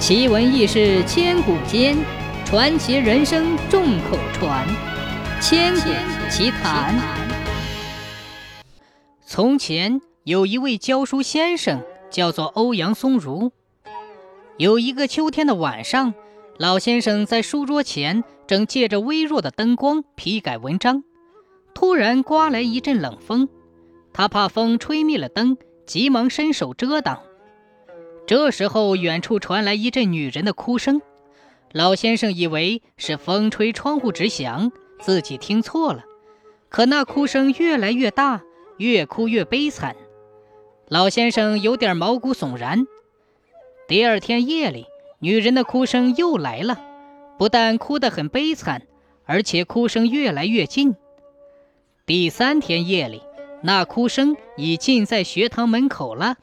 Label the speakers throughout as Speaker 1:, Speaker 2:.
Speaker 1: 奇闻异事千古间，传奇人生众口传。千古奇谈。从前有一位教书先生，叫做欧阳松如。有一个秋天的晚上，老先生在书桌前正借着微弱的灯光批改文章，突然刮来一阵冷风，他怕风吹灭了灯，急忙伸手遮挡。这时候，远处传来一阵女人的哭声。老先生以为是风吹窗户纸响，自己听错了。可那哭声越来越大，越哭越悲惨。老先生有点毛骨悚然。第二天夜里，女人的哭声又来了，不但哭得很悲惨，而且哭声越来越近。第三天夜里，那哭声已近在学堂门口了。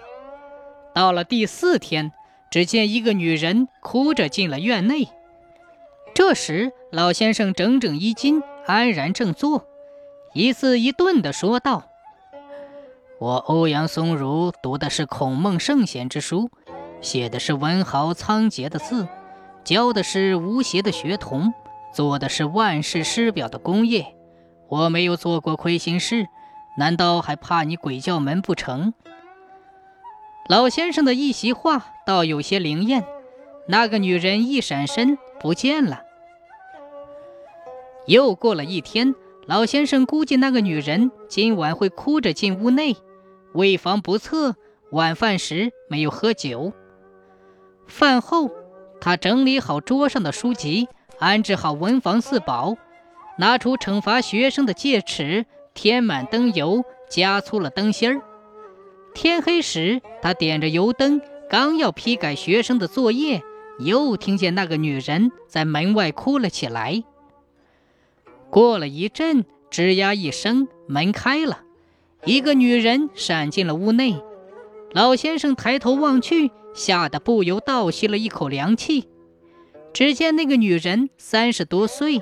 Speaker 1: 到了第四天，只见一个女人哭着进了院内。这时，老先生整整衣襟，安然正坐，一字一顿地说道：“我欧阳松如读的是孔孟圣贤之书，写的是文豪仓颉的字，教的是吴邪的学童，做的是万世师表的功业。我没有做过亏心事，难道还怕你鬼叫门不成？”老先生的一席话倒有些灵验，那个女人一闪身不见了。又过了一天，老先生估计那个女人今晚会哭着进屋内，为防不测，晚饭时没有喝酒。饭后，他整理好桌上的书籍，安置好文房四宝，拿出惩罚学生的戒尺，添满灯油，加粗了灯芯儿。天黑时，他点着油灯，刚要批改学生的作业，又听见那个女人在门外哭了起来。过了一阵，吱呀一声，门开了，一个女人闪进了屋内。老先生抬头望去，吓得不由倒吸了一口凉气。只见那个女人三十多岁，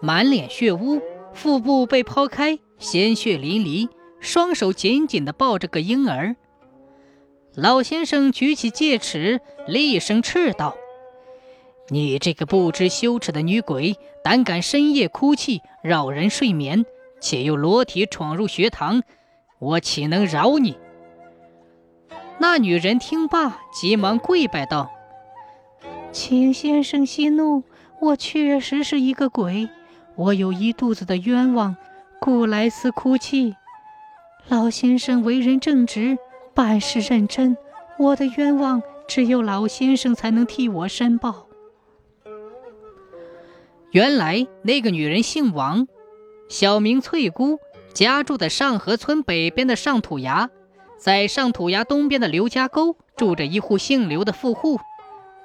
Speaker 1: 满脸血污，腹部被剖开，鲜血淋漓。双手紧紧地抱着个婴儿，老先生举起戒尺，厉声斥道：“你这个不知羞耻的女鬼，胆敢深夜哭泣，扰人睡眠，且又裸体闯入学堂，我岂能饶你？”那女人听罢，急忙跪拜道：“
Speaker 2: 请先生息怒，我确实是一个鬼，我有一肚子的冤枉，故来此哭泣。”老先生为人正直，办事认真，我的冤枉只有老先生才能替我申报。
Speaker 1: 原来那个女人姓王，小名翠姑，家住在上河村北边的上土崖，在上土崖东边的刘家沟住着一户姓刘的富户。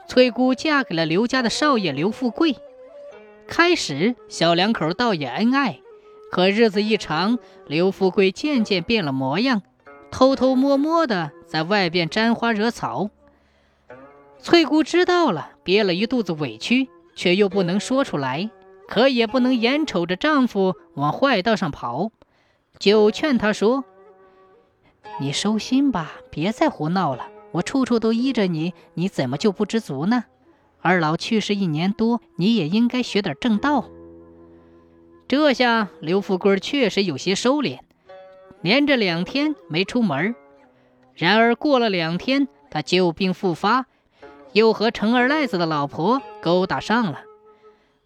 Speaker 1: 翠姑嫁给了刘家的少爷刘富贵，开始小两口倒也恩爱。可日子一长，刘富贵渐渐变了模样，偷偷摸摸的在外边沾花惹草。翠姑知道了，憋了一肚子委屈，却又不能说出来，可也不能眼瞅着丈夫往坏道上跑，就劝他说：“你收心吧，别再胡闹了。我处处都依着你，你怎么就不知足呢？二老去世一年多，你也应该学点正道。”这下刘富贵确实有些收敛，连着两天没出门。然而过了两天，他旧病复发，又和程二赖子的老婆勾搭上了。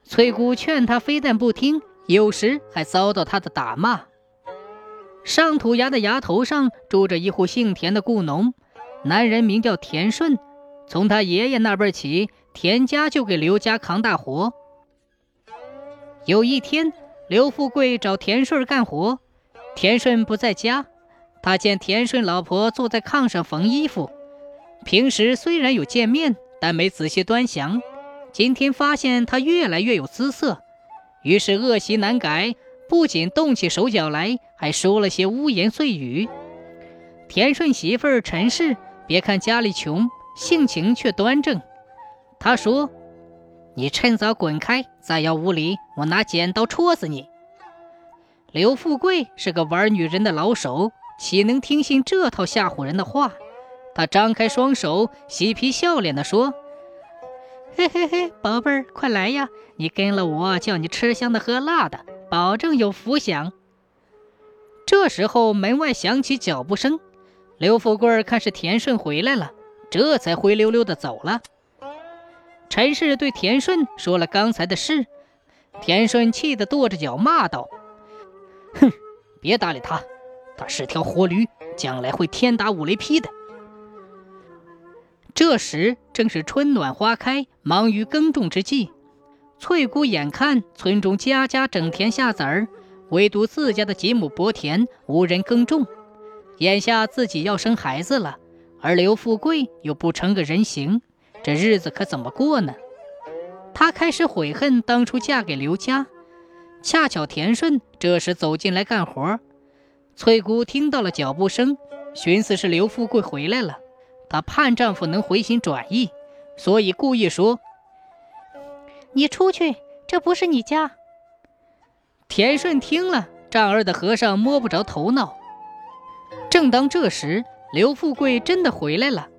Speaker 1: 翠姑劝他，非但不听，有时还遭到他的打骂。上土崖的崖头上住着一户姓田的雇农，男人名叫田顺。从他爷爷那辈起，田家就给刘家扛大活。有一天。刘富贵找田顺干活，田顺不在家。他见田顺老婆坐在炕上缝衣服，平时虽然有见面，但没仔细端详。今天发现他越来越有姿色，于是恶习难改，不仅动起手脚来，还说了些污言碎语。田顺媳妇陈氏，别看家里穷，性情却端正。他说。你趁早滚开！再要无礼，我拿剪刀戳死你！刘富贵是个玩女人的老手，岂能听信这套吓唬人的话？他张开双手，嬉皮笑脸地说：“嘿嘿嘿，宝贝儿，快来呀！你跟了我，叫你吃香的喝辣的，保证有福享。这时候门外响起脚步声，刘富贵看是田顺回来了，这才灰溜溜的走了。陈氏对田顺说了刚才的事，田顺气得跺着脚骂道：“哼，别搭理他，他是条活驴，将来会天打五雷劈的。”这时正是春暖花开、忙于耕种之际。翠姑眼看村中家家整田下籽儿，唯独自家的几亩薄田无人耕种。眼下自己要生孩子了，而刘富贵又不成个人形，这日子可怎么过呢？她开始悔恨当初嫁给刘家。恰巧田顺这时走进来干活，翠姑听到了脚步声，寻思是刘富贵回来了。她盼丈夫能回心转意，所以故意说：“
Speaker 2: 你出去，这不是你家。”
Speaker 1: 田顺听了，丈二的和尚摸不着头脑。正当这时，刘富贵真的回来了。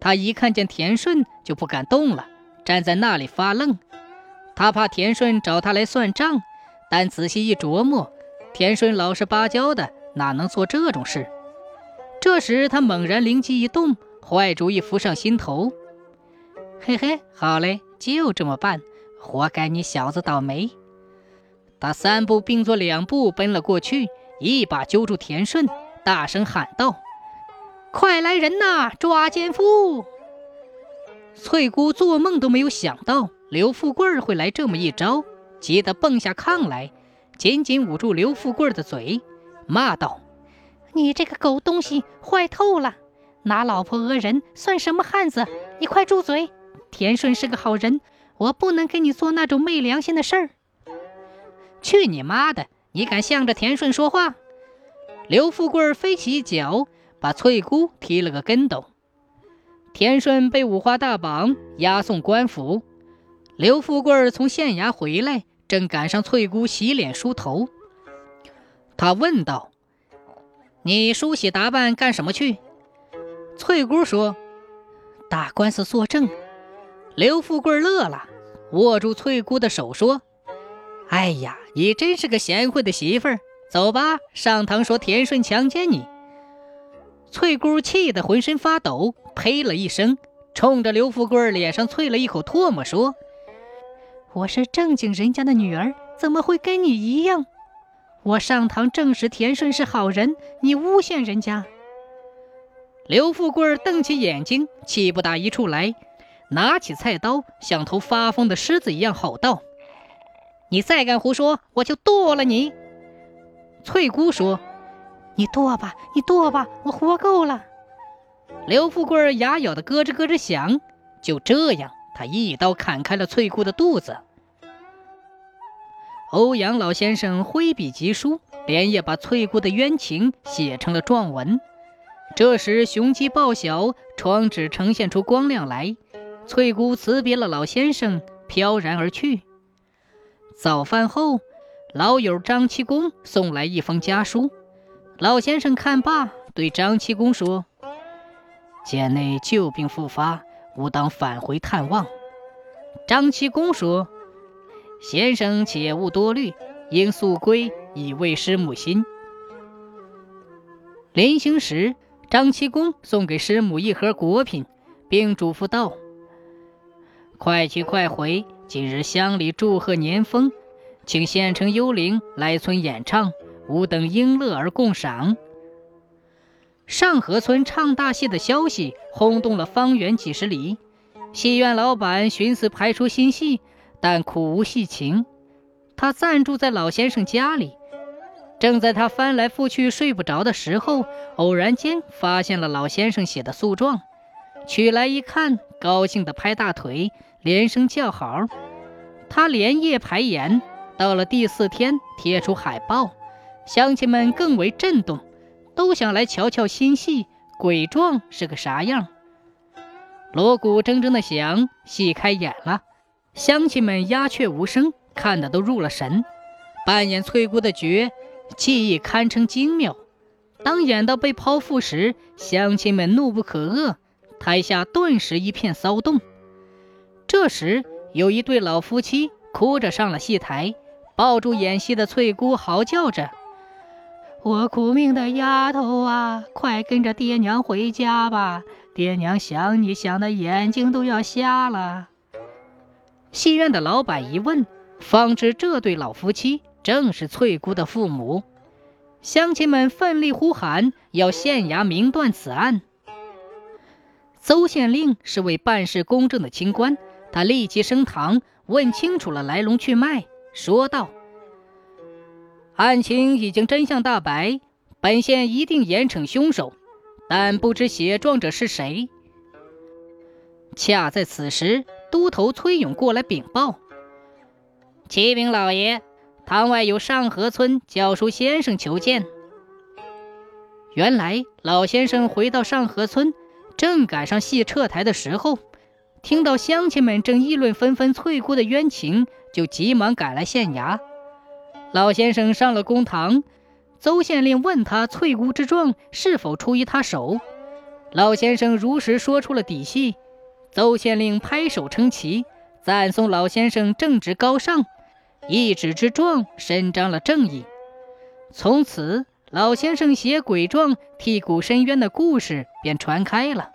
Speaker 1: 他一看见田顺，就不敢动了，站在那里发愣。他怕田顺找他来算账，但仔细一琢磨，田顺老实巴交的，哪能做这种事？这时他猛然灵机一动。坏主意浮上心头，嘿嘿，好嘞，就这么办，活该你小子倒霉。他三步并作两步奔了过去，一把揪住田顺，大声喊道：“快来人呐，抓奸夫！”翠姑做梦都没有想到刘富贵会来这么一招，急得蹦下炕来，紧紧捂住刘富贵的嘴，骂道：“
Speaker 2: 你这个狗东西，坏透了！”拿老婆讹人算什么汉子？你快住嘴！田顺是个好人，我不能跟你做那种昧良心的事儿。
Speaker 1: 去你妈的！你敢向着田顺说话？刘富贵飞起一脚，把翠姑踢了个跟斗。田顺被五花大绑，押送官府。刘富贵从县衙回来，正赶上翠姑洗脸梳头。他问道：“你梳洗打扮干什么去？”翠姑说：“打官司作证。”刘富贵乐了，握住翠姑的手说：“哎呀，你真是个贤惠的媳妇儿。走吧，上堂说田顺强奸你。”翠姑气得浑身发抖，呸了一声，冲着刘富贵脸上啐了一口唾沫，说：“
Speaker 2: 我是正经人家的女儿，怎么会跟你一样？我上堂证实田顺是好人，你诬陷人家。”
Speaker 1: 刘富贵瞪起眼睛，气不打一处来，拿起菜刀，像头发疯的狮子一样吼道：“你再敢胡说，我就剁了你！”翠姑说：“
Speaker 2: 你剁吧，你剁吧，我活够了。”
Speaker 1: 刘富贵牙咬得咯吱咯吱响，就这样，他一刀砍开了翠姑的肚子。欧阳老先生挥笔疾书，连夜把翠姑的冤情写成了状文。这时，雄鸡报晓，窗纸呈现出光亮来。翠姑辞别了老先生，飘然而去。早饭后，老友张七公送来一封家书。老先生看罢，对张七公说：“贱内旧病复发，吾当返回探望。”张七公说：“先生且勿多虑，应速归，以慰师母心。”临行时。张七公送给师母一盒果品，并嘱咐道：“快去快回，今日乡里祝贺年丰，请县城幽灵来村演唱，吾等应乐而共赏。”上河村唱大戏的消息轰动了方圆几十里，戏院老板寻思排出新戏，但苦无戏情，他暂住在老先生家里。正在他翻来覆去睡不着的时候，偶然间发现了老先生写的诉状，取来一看，高兴地拍大腿，连声叫好。他连夜排演，到了第四天贴出海报，乡亲们更为震动，都想来瞧瞧新戏鬼状是个啥样。锣鼓铮铮的响，戏开演了，乡亲们鸦雀无声，看得都入了神。扮演翠姑的角。技艺堪称精妙。当演到被剖腹时，乡亲们怒不可遏，台下顿时一片骚动。这时，有一对老夫妻哭着上了戏台，抱住演戏的翠姑，嚎叫着：“
Speaker 2: 我苦命的丫头啊，快跟着爹娘回家吧！爹娘想你想的眼睛都要瞎了。”
Speaker 1: 戏院的老板一问，方知这对老夫妻正是翠姑的父母。乡亲们奋力呼喊，要县衙明断此案。邹县令是位办事公正的清官，他立即升堂，问清楚了来龙去脉，说道：“案情已经真相大白，本县一定严惩凶手，但不知写状者是谁。”恰在此时，都头崔勇过来禀报：“启禀老爷，堂外有上河村教书先生求见。”原来老先生回到上河村。正赶上戏撤台的时候，听到乡亲们正议论纷纷翠姑的冤情，就急忙赶来县衙。老先生上了公堂，邹县令问他翠姑之状是否出于他手，老先生如实说出了底细。邹县令拍手称奇，赞颂老先生正直高尚，一纸之状伸张了正义。从此。老先生写鬼状替古申冤的故事便传开了。